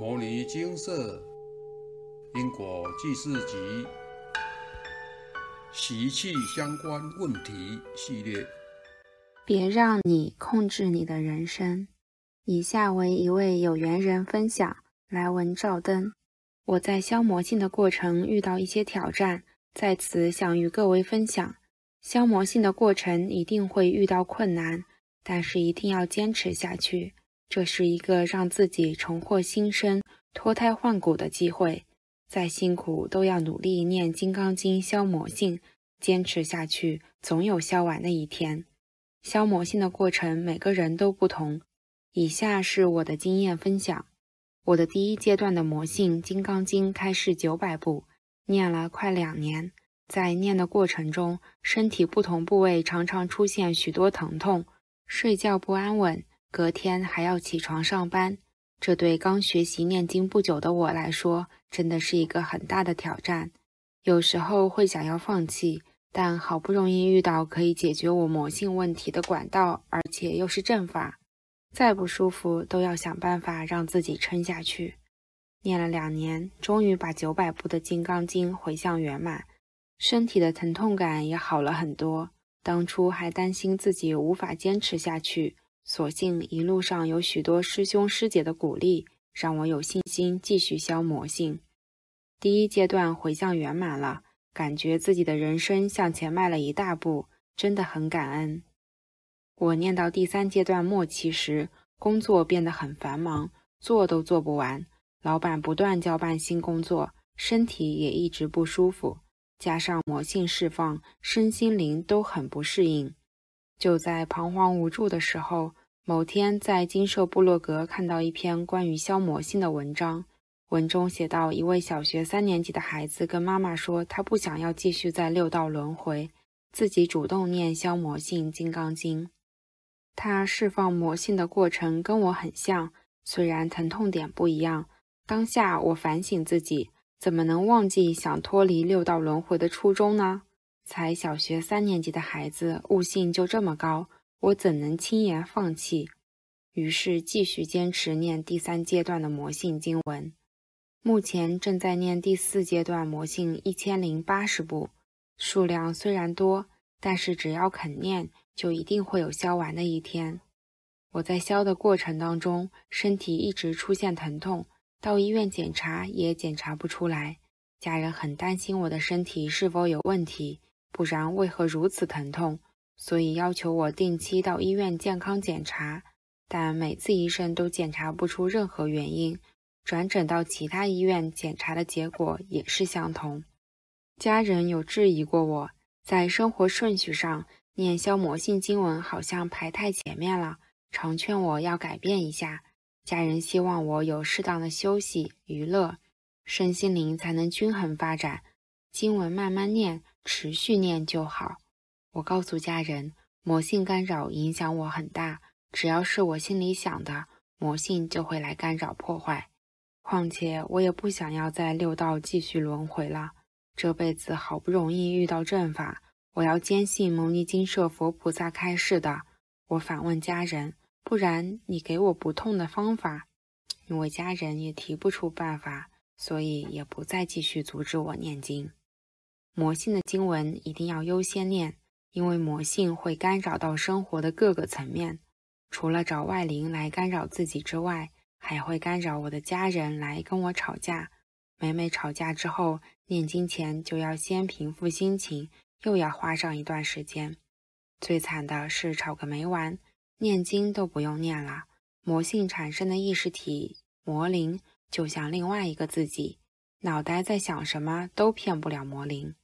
摩尼金色因果记事集习气相关问题系列。别让你控制你的人生。以下为一位有缘人分享：来文照灯。我在消魔性的过程遇到一些挑战，在此想与各位分享。消魔性的过程一定会遇到困难，但是一定要坚持下去。这是一个让自己重获新生、脱胎换骨的机会。再辛苦都要努力念《金刚经》消魔性，坚持下去，总有消完的一天。消魔性的过程每个人都不同。以下是我的经验分享：我的第一阶段的魔性《金刚经》开示九百部，念了快两年。在念的过程中，身体不同部位常常出现许多疼痛，睡觉不安稳。隔天还要起床上班，这对刚学习念经不久的我来说，真的是一个很大的挑战。有时候会想要放弃，但好不容易遇到可以解决我魔性问题的管道，而且又是正法，再不舒服都要想办法让自己撑下去。念了两年，终于把九百部的《金刚经》回向圆满，身体的疼痛感也好了很多。当初还担心自己无法坚持下去。所幸一路上有许多师兄师姐的鼓励，让我有信心继续消魔性。第一阶段回向圆满了，感觉自己的人生向前迈了一大步，真的很感恩。我念到第三阶段末期时，工作变得很繁忙，做都做不完，老板不断交办新工作，身体也一直不舒服，加上魔性释放，身心灵都很不适应。就在彷徨无助的时候。某天，在金社部落格看到一篇关于消魔性的文章，文中写到，一位小学三年级的孩子跟妈妈说，他不想要继续在六道轮回，自己主动念消魔性金刚经。他释放魔性的过程跟我很像，虽然疼痛点不一样。当下我反省自己，怎么能忘记想脱离六道轮回的初衷呢？才小学三年级的孩子，悟性就这么高。我怎能轻言放弃？于是继续坚持念第三阶段的魔性经文。目前正在念第四阶段魔性一千零八十部，数量虽然多，但是只要肯念，就一定会有消完的一天。我在消的过程当中，身体一直出现疼痛，到医院检查也检查不出来。家人很担心我的身体是否有问题，不然为何如此疼痛？所以要求我定期到医院健康检查，但每次医生都检查不出任何原因，转诊到其他医院检查的结果也是相同。家人有质疑过我在生活顺序上念消魔性经文好像排太前面了，常劝我要改变一下。家人希望我有适当的休息娱乐，身心灵才能均衡发展。经文慢慢念，持续念就好。我告诉家人，魔性干扰影响我很大，只要是我心里想的，魔性就会来干扰破坏。况且我也不想要在六道继续轮回了，这辈子好不容易遇到正法，我要坚信牟尼金舍佛菩萨开示的。我反问家人，不然你给我不痛的方法？因为家人也提不出办法，所以也不再继续阻止我念经。魔性的经文一定要优先念。因为魔性会干扰到生活的各个层面，除了找外灵来干扰自己之外，还会干扰我的家人来跟我吵架。每每吵架之后，念经前就要先平复心情，又要花上一段时间。最惨的是吵个没完，念经都不用念了，魔性产生的意识体魔灵就像另外一个自己，脑袋在想什么都骗不了魔灵。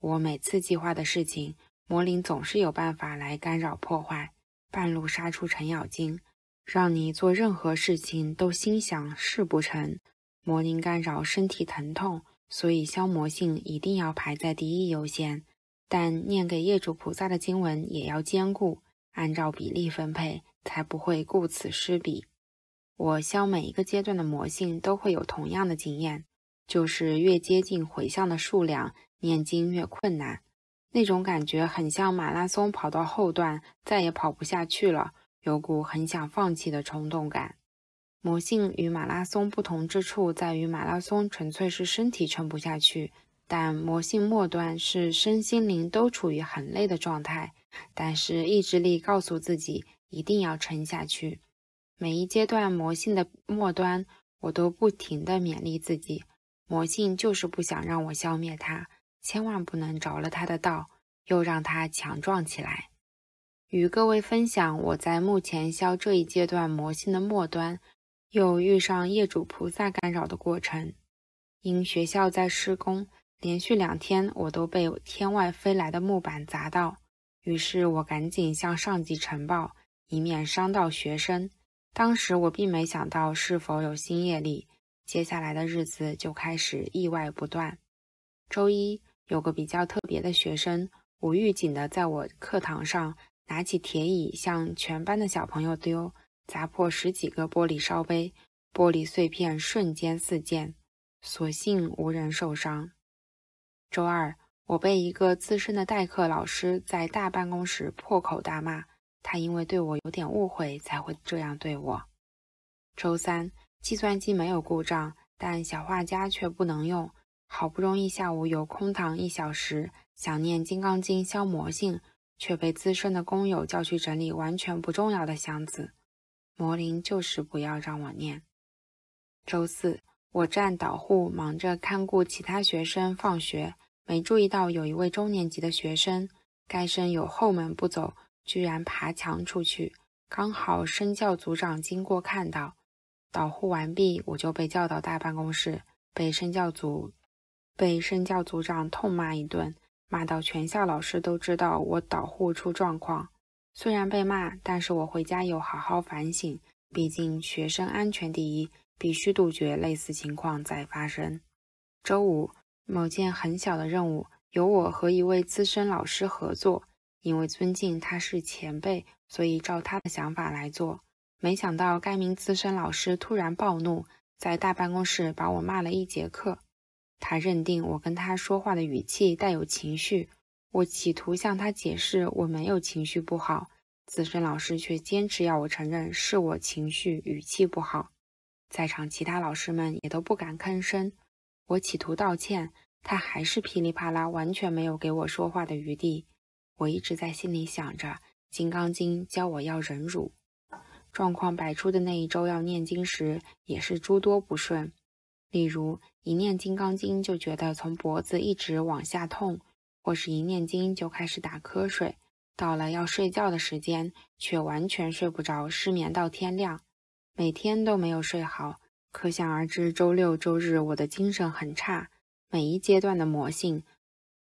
我每次计划的事情。魔灵总是有办法来干扰破坏，半路杀出程咬金，让你做任何事情都心想事不成。魔灵干扰身体疼痛，所以消魔性一定要排在第一优先。但念给业主菩萨的经文也要兼顾，按照比例分配，才不会顾此失彼。我消每一个阶段的魔性都会有同样的经验，就是越接近回向的数量，念经越困难。那种感觉很像马拉松跑到后段再也跑不下去了，有股很想放弃的冲动感。魔性与马拉松不同之处在于，马拉松纯粹是身体撑不下去，但魔性末端是身心灵都处于很累的状态，但是意志力告诉自己一定要撑下去。每一阶段魔性的末端，我都不停地勉励自己，魔性就是不想让我消灭它，千万不能着了他的道，又让他强壮起来。与各位分享，我在目前消这一阶段魔性的末端，又遇上业主菩萨干扰的过程。因学校在施工，连续两天我都被天外飞来的木板砸到，于是我赶紧向上级呈报，以免伤到学生。当时我并没想到是否有新业力，接下来的日子就开始意外不断。周一有个比较特别的学生，无预警的在我课堂上。拿起铁椅向全班的小朋友丢，砸破十几个玻璃烧杯，玻璃碎片瞬间四溅，所幸无人受伤。周二，我被一个资深的代课老师在大办公室破口大骂，他因为对我有点误会才会这样对我。周三，计算机没有故障，但小画家却不能用，好不容易下午有空堂一小时，想念《金刚经》消魔性。却被资深的工友叫去整理完全不重要的箱子。魔灵就是不要让我念。周四，我站导护，忙着看顾其他学生放学，没注意到有一位中年级的学生，该生有后门不走，居然爬墙出去。刚好身教组长经过看到，导护完毕，我就被叫到大办公室，被身教组被身教组长痛骂一顿。骂到全校老师都知道我导护出状况，虽然被骂，但是我回家有好好反省。毕竟学生安全第一，必须杜绝类似情况再发生。周五，某件很小的任务由我和一位资深老师合作，因为尊敬他是前辈，所以照他的想法来做。没想到该名资深老师突然暴怒，在大办公室把我骂了一节课。他认定我跟他说话的语气带有情绪，我企图向他解释我没有情绪不好，资深老师却坚持要我承认是我情绪语气不好，在场其他老师们也都不敢吭声。我企图道歉，他还是噼里啪啦，完全没有给我说话的余地。我一直在心里想着，《金刚经》教我要忍辱。状况百出的那一周要念经时，也是诸多不顺。例如，一念《金刚经》就觉得从脖子一直往下痛，或是一念经就开始打瞌睡，到了要睡觉的时间却完全睡不着，失眠到天亮，每天都没有睡好。可想而知，周六周日我的精神很差。每一阶段的魔性，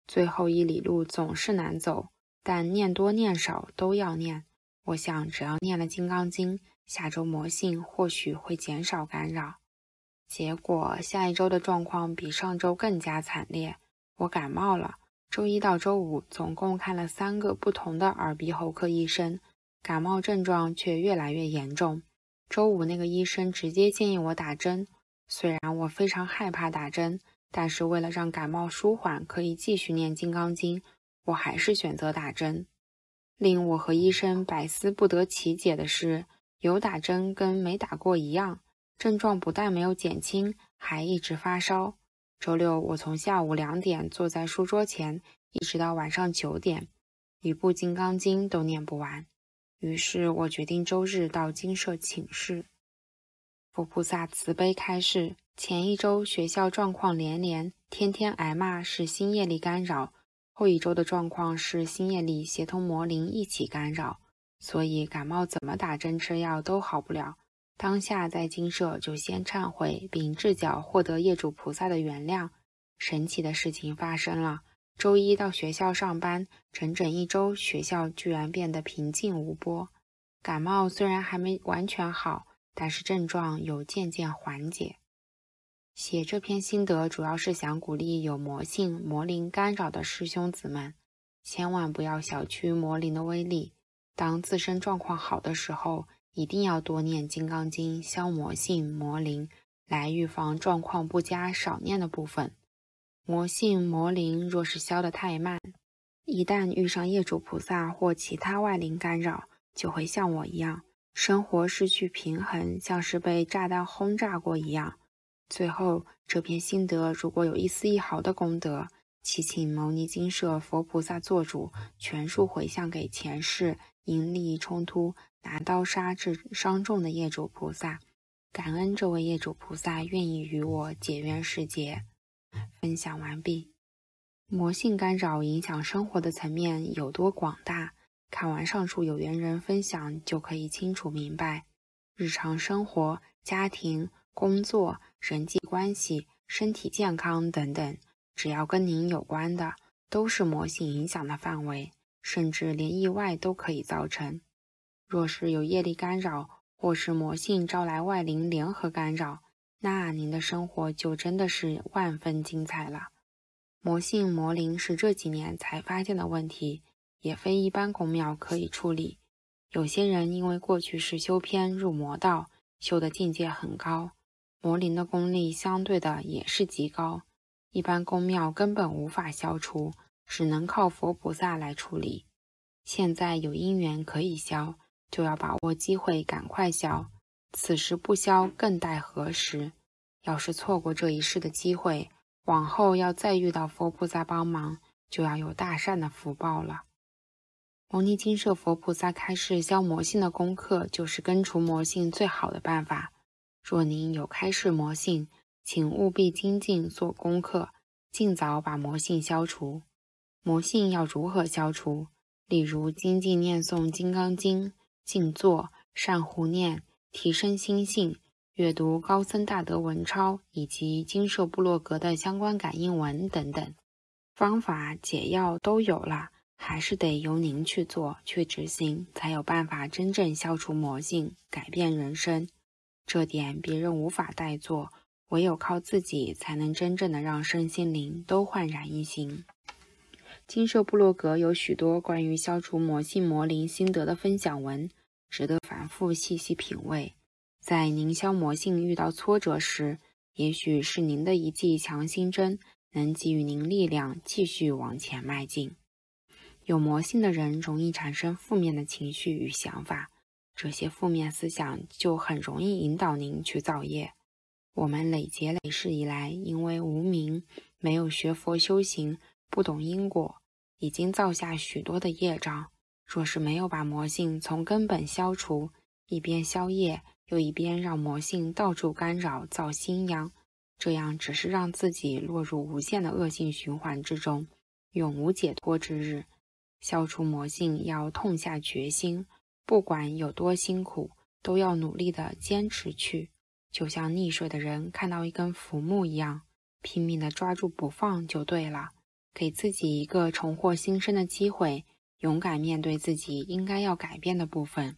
最后一里路总是难走，但念多念少都要念。我想，只要念了《金刚经》，下周魔性或许会减少干扰。结果下一周的状况比上周更加惨烈，我感冒了。周一到周五总共看了三个不同的耳鼻喉科医生，感冒症状却越来越严重。周五那个医生直接建议我打针，虽然我非常害怕打针，但是为了让感冒舒缓，可以继续念《金刚经》，我还是选择打针。令我和医生百思不得其解的是，有打针跟没打过一样。症状不但没有减轻，还一直发烧。周六，我从下午两点坐在书桌前，一直到晚上九点，一部《金刚经》都念不完。于是我决定周日到金舍请示。佛菩萨慈悲开示：前一周学校状况连连，天天挨骂是新业力干扰；后一周的状况是新业力协同魔灵一起干扰，所以感冒怎么打针吃药都好不了。当下在金舍就先忏悔，并至脚获得业主菩萨的原谅。神奇的事情发生了，周一到学校上班，整整一周，学校居然变得平静无波。感冒虽然还没完全好，但是症状有渐渐缓解。写这篇心得主要是想鼓励有魔性魔灵干扰的师兄子们，千万不要小觑魔灵的威力。当自身状况好的时候。一定要多念《金刚经》，消魔性魔灵，来预防状况不佳少念的部分。魔性魔灵若是消得太慢，一旦遇上业主菩萨或其他外灵干扰，就会像我一样，生活失去平衡，像是被炸弹轰炸过一样。最后，这篇心得如果有一丝一毫的功德，祈请牟尼金舍佛菩萨做主，全数回向给前世因利冲突拿刀杀致伤重的业主菩萨。感恩这位业主菩萨愿意与我结缘世劫。分享完毕。魔性干扰影响生活的层面有多广大？看完上述有缘人分享，就可以清楚明白。日常生活、家庭、工作、人际关系、身体健康等等，只要跟您有关的，都是魔性影响的范围，甚至连意外都可以造成。若是有业力干扰，或是魔性招来外灵联合干扰，那您的生活就真的是万分精彩了。魔性魔灵是这几年才发现的问题。也非一般宫庙可以处理。有些人因为过去是修偏入魔道，修的境界很高，魔灵的功力相对的也是极高，一般宫庙根本无法消除，只能靠佛菩萨来处理。现在有因缘可以消，就要把握机会赶快消。此时不消，更待何时？要是错过这一世的机会，往后要再遇到佛菩萨帮忙，就要有大善的福报了。牟尼金舍佛菩萨开示消魔性的功课，就是根除魔性最好的办法。若您有开示魔性，请务必精进做功课，尽早把魔性消除。魔性要如何消除？例如精进念诵《金刚经》，静坐、善护念，提升心性，阅读高僧大德文钞以及金舍部落格的相关感应文等等，方法解药都有了。还是得由您去做、去执行，才有办法真正消除魔性、改变人生。这点别人无法代做，唯有靠自己，才能真正的让身心灵都焕然一新。金舍部落格有许多关于消除魔性魔灵心得的分享文，值得反复细细品味。在您消魔性遇到挫折时，也许是您的一剂强心针，能给予您力量，继续往前迈进。有魔性的人容易产生负面的情绪与想法，这些负面思想就很容易引导您去造业。我们累劫累世以来，因为无名，没有学佛修行，不懂因果，已经造下许多的业障。若是没有把魔性从根本消除，一边消业，又一边让魔性到处干扰造新殃，这样只是让自己落入无限的恶性循环之中，永无解脱之日。消除魔性要痛下决心，不管有多辛苦，都要努力的坚持去。就像溺水的人看到一根浮木一样，拼命的抓住不放就对了。给自己一个重获新生的机会，勇敢面对自己应该要改变的部分。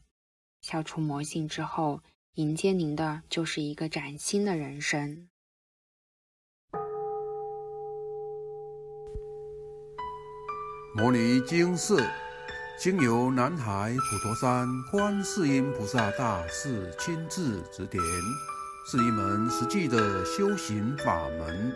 消除魔性之后，迎接您的就是一个崭新的人生。摩尼经寺经由南海普陀山观世音菩萨大士亲自指点，是一门实际的修行法门，